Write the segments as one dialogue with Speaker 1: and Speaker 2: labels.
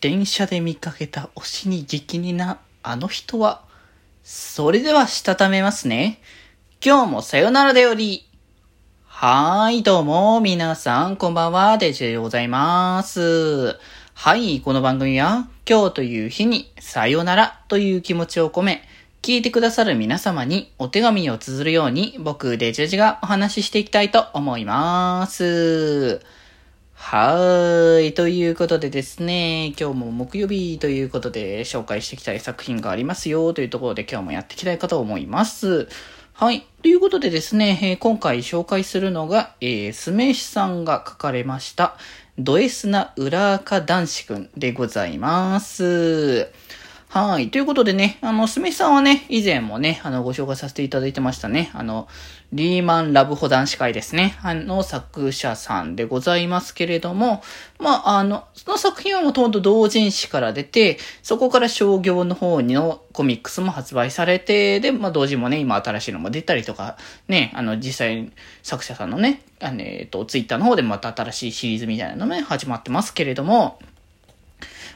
Speaker 1: 電車で見かけた推しに激似なあの人は、それではしたためますね。今日もさよならでより。はーい、どうも、皆さん、こんばんは、デジェでございます。はい、この番組は、今日という日に、さよならという気持ちを込め、聞いてくださる皆様にお手紙を綴るように、僕、デジェジがお話ししていきたいと思います。はーい。ということでですね、今日も木曜日ということで紹介していきたい作品がありますよというところで今日もやっていきたいかと思います。はい。ということでですね、えー今回紹介するのが、えー、スメシさんが書かれました、ド S な裏垢男子くんでございます。はい。ということでね、あの、すみさんはね、以前もね、あの、ご紹介させていただいてましたね。あの、リーマンラブ保男子会ですね。あの、作者さんでございますけれども、まあ、あの、その作品はもともと同人誌から出て、そこから商業の方にのコミックスも発売されて、で、まあ、同時もね、今新しいのも出たりとか、ね、あの、実際、作者さんのね、あの、えっと、ツイッターの方でまた新しいシリーズみたいなのね、始まってますけれども、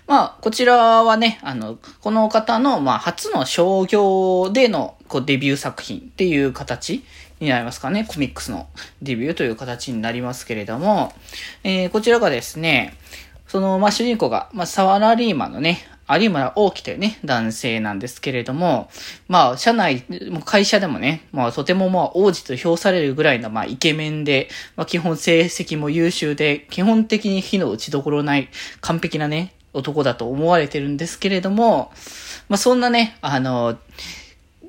Speaker 1: まあ、こちらはね、あの、この方の、まあ、初の商業での、こう、デビュー作品っていう形になりますかね。コミックスのデビューという形になりますけれども、えー、こちらがですね、その、まあ、主人公が、まあ、サワラリーマンのね、有村大樹というね、男性なんですけれども、まあ、社内、も会社でもね、まあ、とてもまあ、王子と評されるぐらいの、まあ、イケメンで、まあ、基本成績も優秀で、基本的に火の打ちどころない、完璧なね、男だと思われてるんですけれども、まあ、そんなね、あの、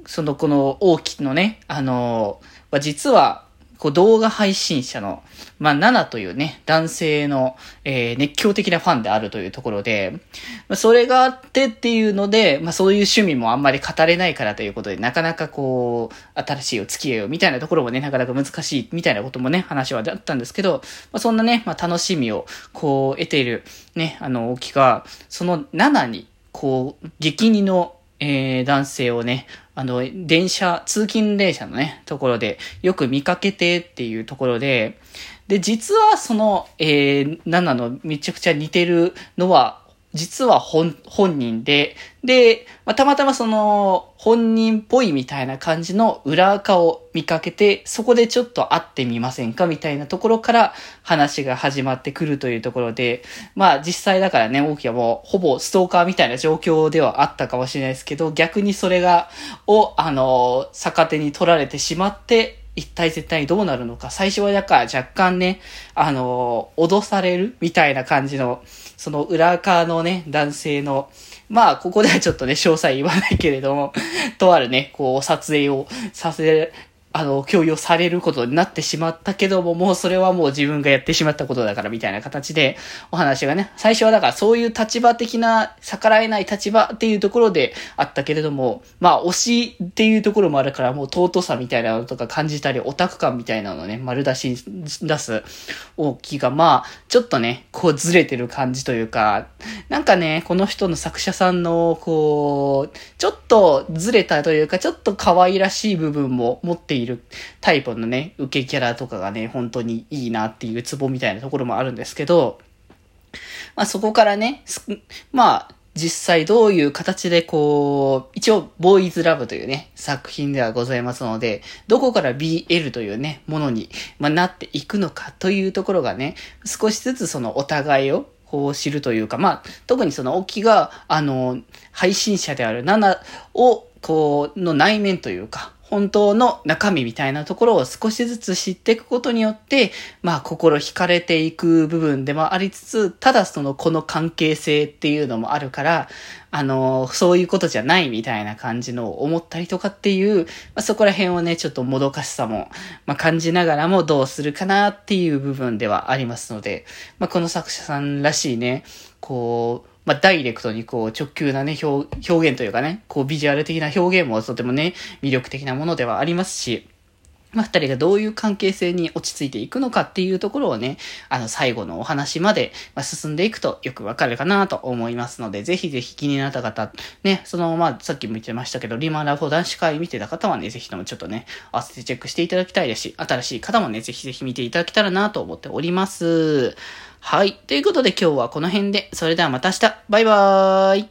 Speaker 1: その、この、大きのね、あの、ま実は、こう動画配信者の、まあ、ナナというね、男性の、えー熱狂的なファンであるというところで、まあ、それがあってっていうので、まあ、そういう趣味もあんまり語れないからということで、なかなかこう、新しいお付き合いをみたいなところもね、なかなか難しいみたいなこともね、話はあったんですけど、まあ、そんなね、まあ、楽しみを、こう、得ている、ね、あの、大きが、そのナナに、こう、激似の、えー男性をね、あの、電車、通勤電車のね、ところで、よく見かけてっていうところで、で、実はその、えー、ナナのめちゃくちゃ似てるのは、実は本、本人で、で、まあ、たまたまその、本人っぽいみたいな感じの裏垢を見かけて、そこでちょっと会ってみませんかみたいなところから話が始まってくるというところで、まあ実際だからね、大きはもうほぼストーカーみたいな状況ではあったかもしれないですけど、逆にそれが、を、あの、逆手に取られてしまって、一体絶対どうなるのか。最初はだから若干ね、あの、脅されるみたいな感じの、その裏側のね、男性の、まあ、ここではちょっとね、詳細言わないけれども、とあるね、こう、撮影をさせ、あの、共有されることになってしまったけども、もうそれはもう自分がやってしまったことだからみたいな形で、お話がね、最初はだからそういう立場的な、逆らえない立場っていうところであったけれども、まあ、推しっていうところもあるから、もう尊さみたいなのとか感じたり、オタク感みたいなのね、丸出し出す大きいが、まあ、ちょっとね、こうずれてる感じというか、なんかね、この人の作者さんの、こう、ちょっとずれたというか、ちょっと可愛らしい部分も持っているいるタイプのね、受けキャラとかがね、本当にいいなっていうツボみたいなところもあるんですけど、まあそこからね、まあ、実際どういう形でこう、一応、ボーイズラブというね、作品ではございますので、どこから BL というね、ものに、まあ、なっていくのかというところがね、少しずつそのお互いを、こう知るというか、まあ、特にその、沖が、あの、配信者である7を、こう、の内面というか、本当の中身みたいなところを少しずつ知っていくことによって、まあ心惹かれていく部分でもありつつ、ただそのこの関係性っていうのもあるから、あの、そういうことじゃないみたいな感じの思ったりとかっていう、まあ、そこら辺をね、ちょっともどかしさも、まあ、感じながらもどうするかなっていう部分ではありますので、まあ、この作者さんらしいね、こう、まあ、ダイレクトにこう直球なね表、表現というかね、こうビジュアル的な表現もとてもね、魅力的なものではありますし、まあ、二人がどういう関係性に落ち着いていくのかっていうところをね、あの、最後のお話まで、ま、進んでいくとよくわかるかなと思いますので、ぜひぜひ気になった方、ね、その、まあ、さっきも言ってましたけど、リマラフォ男子会見てた方はね、ぜひともちょっとね、合わせてチェックしていただきたいですし、新しい方もね、ぜひぜひ見ていただけたらなと思っております。はい。ということで今日はこの辺で、それではまた明日。バイバーイ。